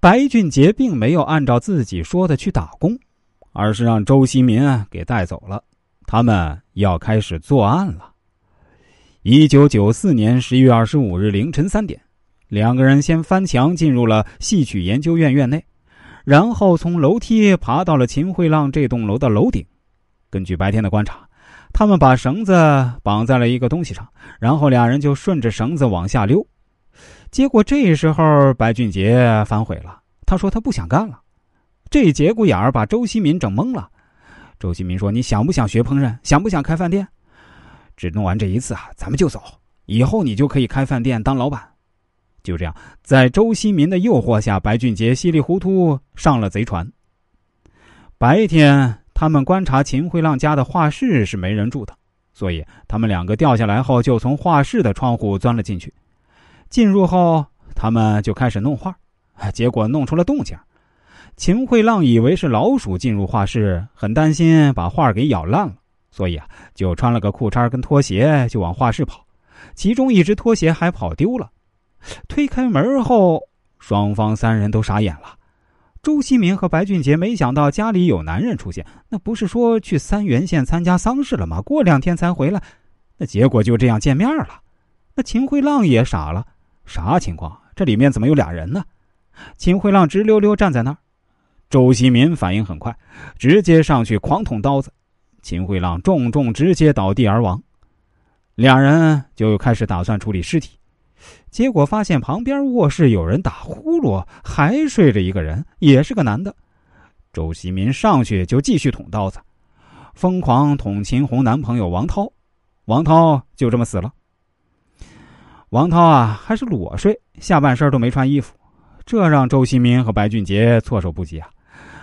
白俊杰并没有按照自己说的去打工，而是让周锡民啊给带走了。他们要开始作案了。一九九四年十一月二十五日凌晨三点，两个人先翻墙进入了戏曲研究院院内，然后从楼梯爬到了秦惠浪这栋楼的楼顶。根据白天的观察，他们把绳子绑在了一个东西上，然后俩人就顺着绳子往下溜。结果这时候白俊杰反悔了，他说他不想干了。这节骨眼儿把周锡民整懵了。周锡民说：“你想不想学烹饪？想不想开饭店？”只弄完这一次啊，咱们就走。以后你就可以开饭店当老板。就这样，在周锡民的诱惑下，白俊杰稀里糊涂上了贼船。白天，他们观察秦惠浪家的画室是没人住的，所以他们两个掉下来后，就从画室的窗户钻了进去。进入后，他们就开始弄画，结果弄出了动静。秦惠浪以为是老鼠进入画室，很担心把画给咬烂了。所以啊，就穿了个裤衩跟拖鞋就往画室跑，其中一只拖鞋还跑丢了。推开门后，双方三人都傻眼了。周新民和白俊杰没想到家里有男人出现，那不是说去三原县参加丧事了吗？过两天才回来，那结果就这样见面了。那秦惠浪也傻了，啥情况？这里面怎么有俩人呢？秦惠浪直溜溜站在那儿，周锡民反应很快，直接上去狂捅刀子。秦惠浪重重直接倒地而亡，两人就开始打算处理尸体，结果发现旁边卧室有人打呼噜，还睡着一个人，也是个男的。周锡民上去就继续捅刀子，疯狂捅秦红男朋友王涛，王涛就这么死了。王涛啊，还是裸睡，下半身都没穿衣服，这让周新民和白俊杰措手不及啊！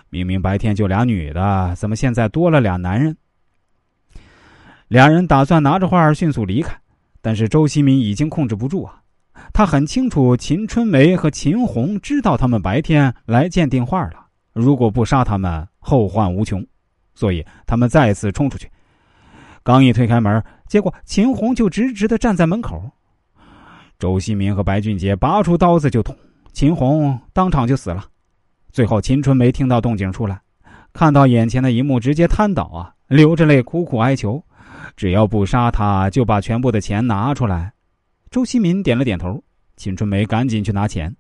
明明白天就俩女的，怎么现在多了俩男人？两人打算拿着画迅速离开，但是周新民已经控制不住啊！他很清楚秦春梅和秦红知道他们白天来鉴定画了，如果不杀他们，后患无穷，所以他们再次冲出去。刚一推开门，结果秦红就直直的站在门口。周锡民和白俊杰拔出刀子就捅，秦红当场就死了。最后，秦春梅听到动静出来，看到眼前的一幕，直接瘫倒啊，流着泪苦苦哀求。只要不杀他，就把全部的钱拿出来。周锡民点了点头，秦春梅赶紧去拿钱。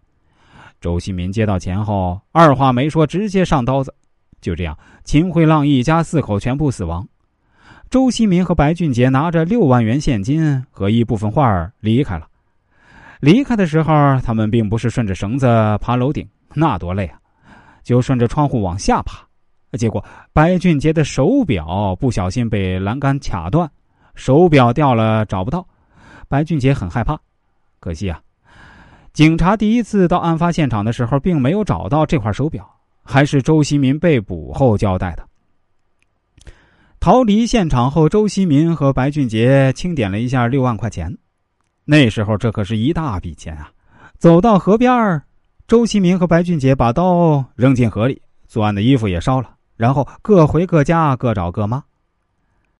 周锡民接到钱后，二话没说，直接上刀子。就这样，秦惠浪一家四口全部死亡。周锡民和白俊杰拿着六万元现金和一部分画儿离开了。离开的时候，他们并不是顺着绳子爬楼顶，那多累啊，就顺着窗户往下爬。结果，白俊杰的手表不小心被栏杆卡断，手表掉了，找不到。白俊杰很害怕，可惜啊，警察第一次到案发现场的时候，并没有找到这块手表，还是周锡民被捕后交代的。逃离现场后，周锡民和白俊杰清点了一下六万块钱，那时候这可是一大笔钱啊！走到河边周锡明和白俊杰把刀扔进河里，作案的衣服也烧了。然后各回各家，各找各妈。